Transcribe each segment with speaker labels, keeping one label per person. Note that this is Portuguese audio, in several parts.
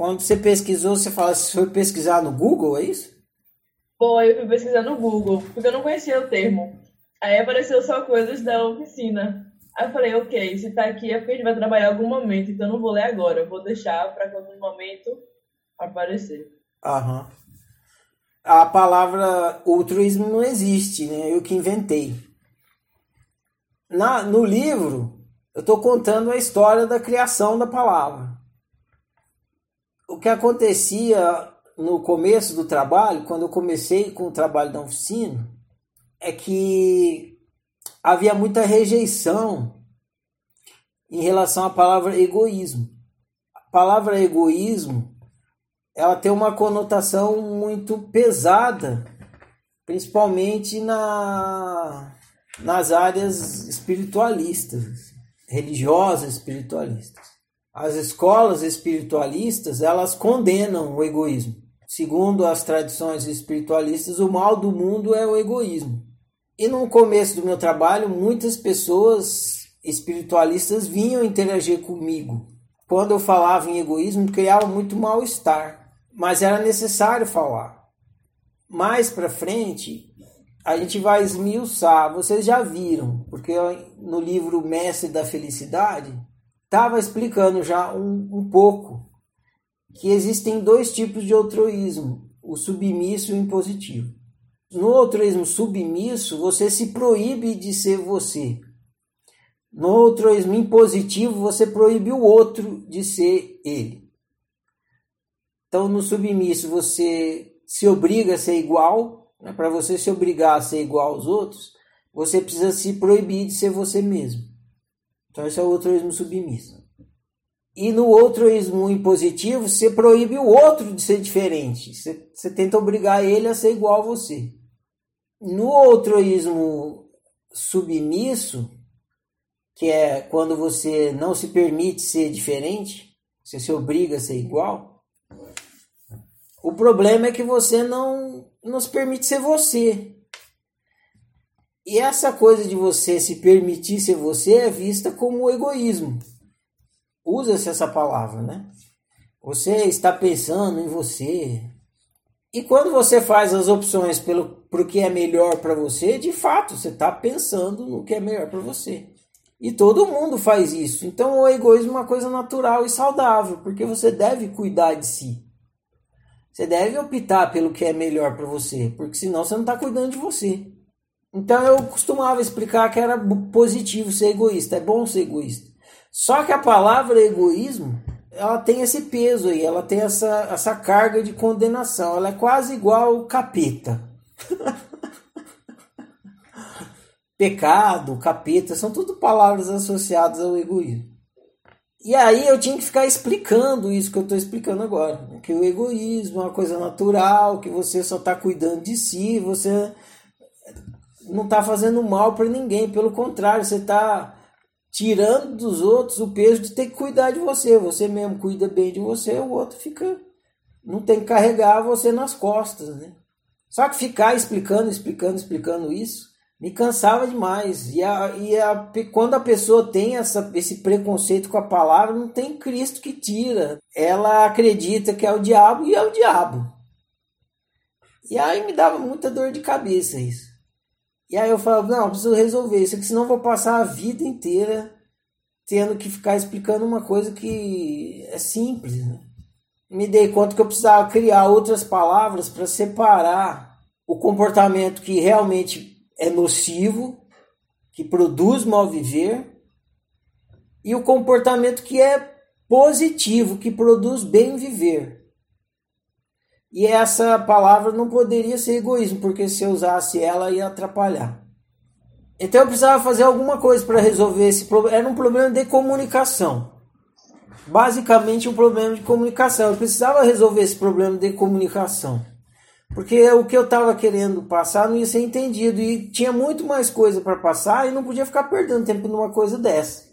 Speaker 1: Quando você pesquisou, você fala, você foi pesquisar no Google, é isso?
Speaker 2: Foi, eu fui pesquisar no Google, porque eu não conhecia o termo. Aí apareceu só coisas da oficina. Aí eu falei, ok, se tá aqui é porque a gente vai trabalhar em algum momento, então eu não vou ler agora, eu vou deixar para quando no momento aparecer.
Speaker 1: Aham. A palavra altruísmo não existe, né? Eu que inventei. Na, no livro, eu estou contando a história da criação da palavra. Que acontecia no começo do trabalho, quando eu comecei com o trabalho da oficina, é que havia muita rejeição em relação à palavra egoísmo. A palavra egoísmo ela tem uma conotação muito pesada, principalmente na, nas áreas espiritualistas, religiosas espiritualistas. As escolas espiritualistas, elas condenam o egoísmo. Segundo as tradições espiritualistas, o mal do mundo é o egoísmo. E no começo do meu trabalho, muitas pessoas espiritualistas vinham interagir comigo. Quando eu falava em egoísmo, criava muito mal-estar, mas era necessário falar. Mais para frente, a gente vai esmiuçar. Vocês já viram, porque no livro Mestre da Felicidade estava explicando já um, um pouco que existem dois tipos de altruísmo: o submisso e o impositivo. No altruísmo submisso, você se proíbe de ser você. No altruísmo impositivo, você proíbe o outro de ser ele. Então, no submisso, você se obriga a ser igual. Né? Para você se obrigar a ser igual aos outros, você precisa se proibir de ser você mesmo. Então, esse é o altruísmo submisso. E no altruísmo impositivo, você proíbe o outro de ser diferente. Você, você tenta obrigar ele a ser igual a você. No altruísmo submisso, que é quando você não se permite ser diferente, você se obriga a ser igual, o problema é que você não, não se permite ser você. E essa coisa de você se permitir ser você é vista como egoísmo. Usa-se essa palavra, né? Você está pensando em você, e quando você faz as opções pelo pro que é melhor para você, de fato, você está pensando no que é melhor para você. E todo mundo faz isso. Então o egoísmo é uma coisa natural e saudável, porque você deve cuidar de si. Você deve optar pelo que é melhor para você, porque senão você não está cuidando de você. Então eu costumava explicar que era positivo ser egoísta, é bom ser egoísta. Só que a palavra egoísmo ela tem esse peso aí, ela tem essa, essa carga de condenação. Ela é quase igual o capeta. Pecado, capeta, são tudo palavras associadas ao egoísmo. E aí eu tinha que ficar explicando isso que eu estou explicando agora. Que o egoísmo é uma coisa natural, que você só está cuidando de si, você não está fazendo mal para ninguém, pelo contrário, você está tirando dos outros o peso de ter que cuidar de você. Você mesmo cuida bem de você, o outro fica. Não tem que carregar você nas costas, né? Só que ficar explicando, explicando, explicando isso me cansava demais. E, a, e a, quando a pessoa tem essa, esse preconceito com a palavra, não tem Cristo que tira. Ela acredita que é o diabo e é o diabo. E aí me dava muita dor de cabeça isso. E aí eu falo, não, preciso resolver isso, porque senão vou passar a vida inteira tendo que ficar explicando uma coisa que é simples. Né? Me dei conta que eu precisava criar outras palavras para separar o comportamento que realmente é nocivo, que produz mal viver, e o comportamento que é positivo, que produz bem viver. E essa palavra não poderia ser egoísmo, porque se eu usasse ela ia atrapalhar. Então eu precisava fazer alguma coisa para resolver esse problema. Era um problema de comunicação. Basicamente um problema de comunicação. Eu precisava resolver esse problema de comunicação. Porque o que eu estava querendo passar não ia ser entendido. E tinha muito mais coisa para passar e não podia ficar perdendo tempo numa coisa dessa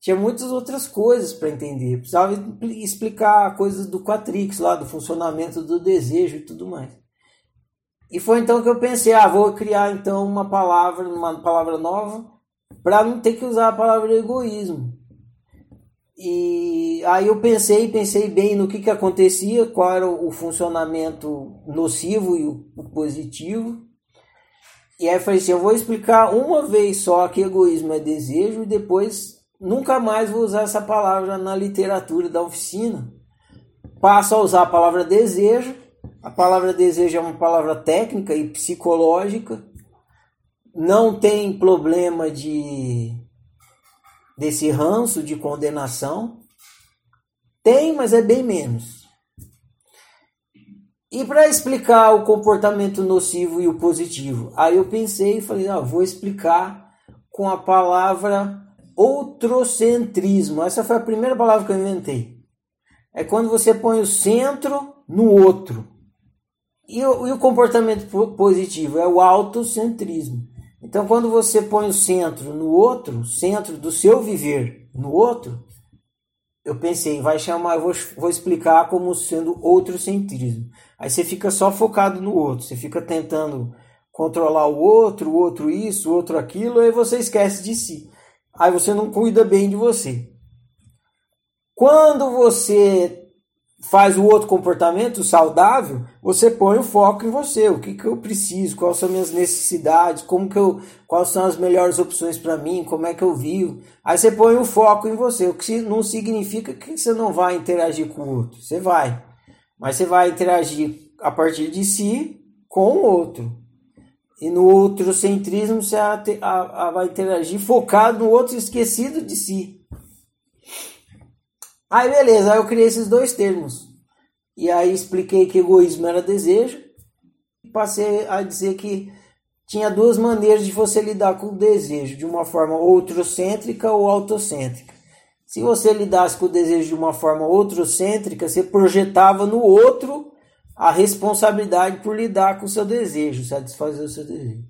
Speaker 1: tinha muitas outras coisas para entender. Precisava explicar coisas do Quatrix lá, do funcionamento do desejo e tudo mais. E foi então que eu pensei, ah, vou criar então uma palavra, uma palavra nova, para não ter que usar a palavra egoísmo. E aí eu pensei, pensei bem no que, que acontecia, qual era o funcionamento nocivo e o, positivo. E aí eu falei assim, eu vou explicar uma vez só que egoísmo é desejo e depois nunca mais vou usar essa palavra na literatura da oficina. Passo a usar a palavra desejo. A palavra desejo é uma palavra técnica e psicológica. Não tem problema de desse ranço de condenação? Tem, mas é bem menos. E para explicar o comportamento nocivo e o positivo, aí eu pensei e falei, ah, vou explicar com a palavra outrocentrismo. Essa foi a primeira palavra que eu inventei. É quando você põe o centro no outro. E o, e o comportamento positivo é o autocentrismo. Então, quando você põe o centro no outro, centro do seu viver no outro, eu pensei, vai chamar, eu vou, vou explicar como sendo outro centrismo. Aí você fica só focado no outro, você fica tentando controlar o outro, o outro isso, o outro aquilo, aí você esquece de si. Aí você não cuida bem de você. Quando você faz o outro comportamento saudável, você põe o foco em você, o que, que eu preciso, quais são minhas necessidades, como que eu, quais são as melhores opções para mim, como é que eu vivo. Aí você põe o foco em você, o que não significa que você não vai interagir com o outro, você vai, mas você vai interagir a partir de si com o outro. E no outro centrismo você vai interagir focado no outro esquecido de si. Aí beleza, aí eu criei esses dois termos. E aí expliquei que egoísmo era desejo. E passei a dizer que tinha duas maneiras de você lidar com o desejo, de uma forma outrocêntrica ou autocêntrica. Se você lidasse com o desejo de uma forma outrocêntrica, você projetava no outro a responsabilidade por lidar com o seu desejo, satisfazer o seu desejo.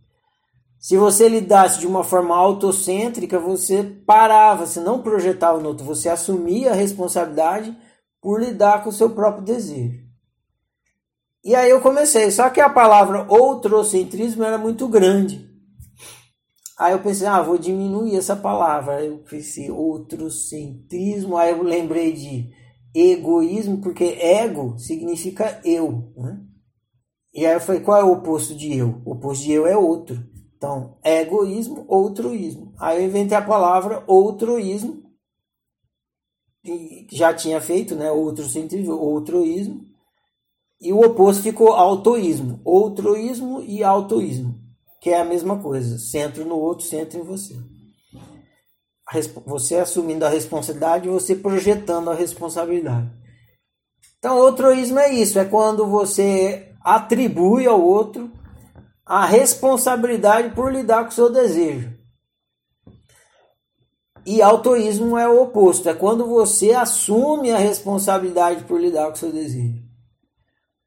Speaker 1: Se você lidasse de uma forma autocêntrica, você parava, você não projetava no outro, você assumia a responsabilidade por lidar com o seu próprio desejo. E aí eu comecei, só que a palavra outrocentrismo era muito grande. Aí eu pensei, ah, vou diminuir essa palavra. Aí eu pensei, outrocentrismo. Aí eu lembrei de egoísmo, porque ego significa eu. Né? E aí eu falei, qual é o oposto de eu? O oposto de eu é outro. Então, egoísmo, outroísmo. Aí eu inventei a palavra outroísmo, que já tinha feito, né? Outro sentido, outroísmo. E o oposto ficou autoísmo, outroísmo e autoísmo, que é a mesma coisa, centro no outro, centro em você. Você assumindo a responsabilidade, você projetando a responsabilidade. Então, outroísmo é isso, é quando você atribui ao outro a responsabilidade por lidar com o seu desejo. E autoísmo é o oposto, é quando você assume a responsabilidade por lidar com o seu desejo.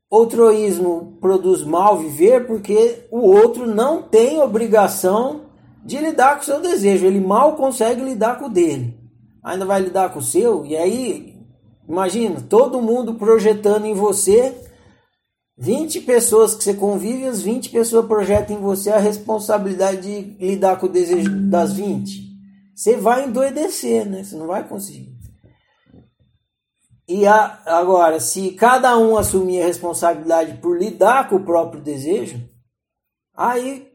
Speaker 1: Outroísmo produz mal viver porque o outro não tem obrigação de lidar com o seu desejo, ele mal consegue lidar com o dele. Ainda vai lidar com o seu, e aí, imagina, todo mundo projetando em você 20 pessoas que você convive, as 20 pessoas projetam em você a responsabilidade de lidar com o desejo das 20. Você vai endoidecer, né? Você não vai conseguir. E a, agora, se cada um assumir a responsabilidade por lidar com o próprio desejo, aí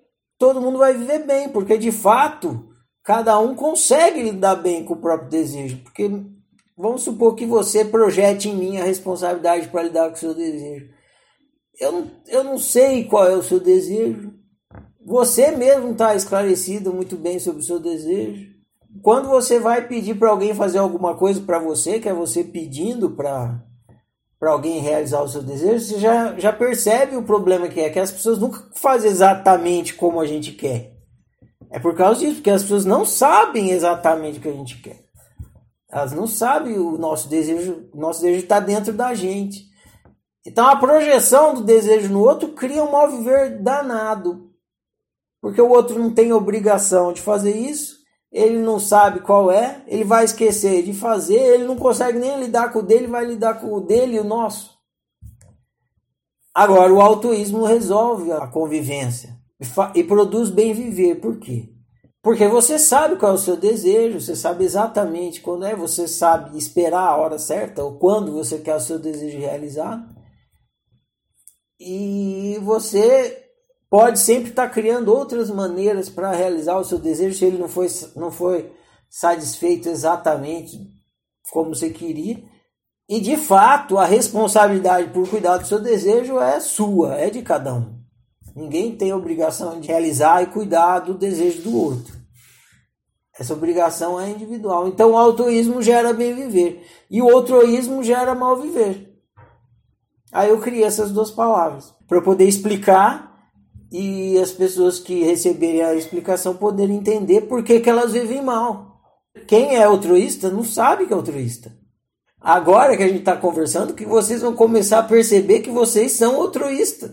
Speaker 1: todo mundo vai viver bem, porque de fato cada um consegue lidar bem com o próprio desejo. Porque vamos supor que você projete em mim a responsabilidade para lidar com o seu desejo. Eu, eu não sei qual é o seu desejo. Você mesmo está esclarecido muito bem sobre o seu desejo. Quando você vai pedir para alguém fazer alguma coisa para você, que é você pedindo para para alguém realizar o seu desejo, você já, já percebe o problema que é, que as pessoas nunca fazem exatamente como a gente quer. É por causa disso, porque as pessoas não sabem exatamente o que a gente quer. Elas não sabem o nosso desejo, o nosso desejo está dentro da gente. Então a projeção do desejo no outro cria um mal viver danado. Porque o outro não tem obrigação de fazer isso, ele não sabe qual é, ele vai esquecer de fazer, ele não consegue nem lidar com o dele, vai lidar com o dele e o nosso. Agora, o altruísmo resolve a convivência e, e produz bem viver. Por quê? Porque você sabe qual é o seu desejo, você sabe exatamente quando é, você sabe esperar a hora certa ou quando você quer o seu desejo realizado. E você pode sempre estar criando outras maneiras para realizar o seu desejo se ele não foi, não foi satisfeito exatamente como você queria. E de fato, a responsabilidade por cuidar do seu desejo é sua, é de cada um. Ninguém tem obrigação de realizar e cuidar do desejo do outro. Essa obrigação é individual. Então o autoísmo gera bem viver e o outroísmo gera mal viver. Aí eu criei essas duas palavras para poder explicar e as pessoas que receberem a explicação poderem entender por que, que elas vivem mal. Quem é altruísta não sabe que é altruísta. Agora que a gente está conversando, que vocês vão começar a perceber que vocês são altruístas.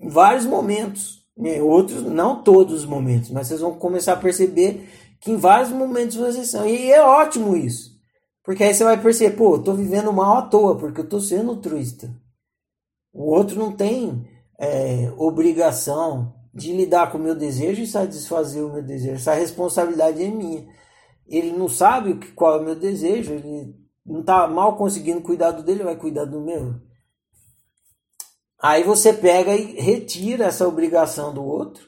Speaker 1: Em vários momentos. Outros, não todos os momentos, mas vocês vão começar a perceber que em vários momentos vocês são. E é ótimo isso. Porque aí você vai perceber, pô, eu tô vivendo mal à toa, porque eu tô sendo altruísta. O outro não tem é, obrigação de lidar com o meu desejo e satisfazer o meu desejo. Essa responsabilidade é minha ele não sabe qual é o meu desejo, ele não está mal conseguindo cuidar do dele, vai cuidar do meu. Aí você pega e retira essa obrigação do outro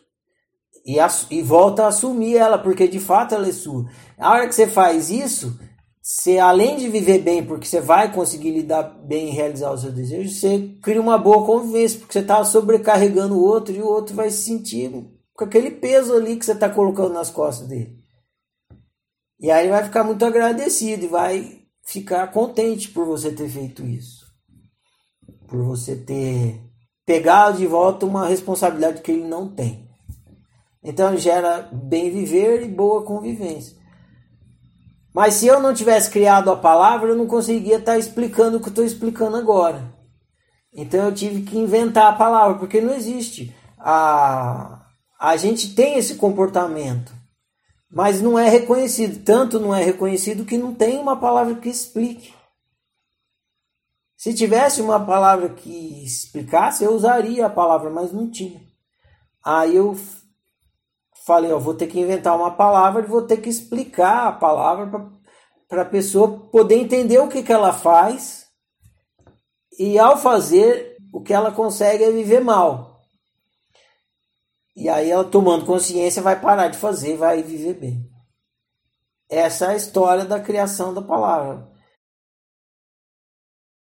Speaker 1: e, e volta a assumir ela, porque de fato ela é sua. A hora que você faz isso, você além de viver bem, porque você vai conseguir lidar bem e realizar o seu desejo, você cria uma boa convivência, porque você está sobrecarregando o outro e o outro vai se sentir com aquele peso ali que você está colocando nas costas dele. E aí vai ficar muito agradecido e vai ficar contente por você ter feito isso. Por você ter pegado de volta uma responsabilidade que ele não tem. Então gera bem viver e boa convivência. Mas se eu não tivesse criado a palavra, eu não conseguia estar explicando o que estou explicando agora. Então eu tive que inventar a palavra, porque não existe. A, a gente tem esse comportamento mas não é reconhecido. Tanto não é reconhecido que não tem uma palavra que explique. Se tivesse uma palavra que explicasse, eu usaria a palavra, mas não tinha. Aí eu falei, ó, vou ter que inventar uma palavra e vou ter que explicar a palavra para a pessoa poder entender o que, que ela faz. E ao fazer, o que ela consegue é viver mal. E aí ela tomando consciência vai parar de fazer, vai viver bem. Essa é a história da criação da palavra.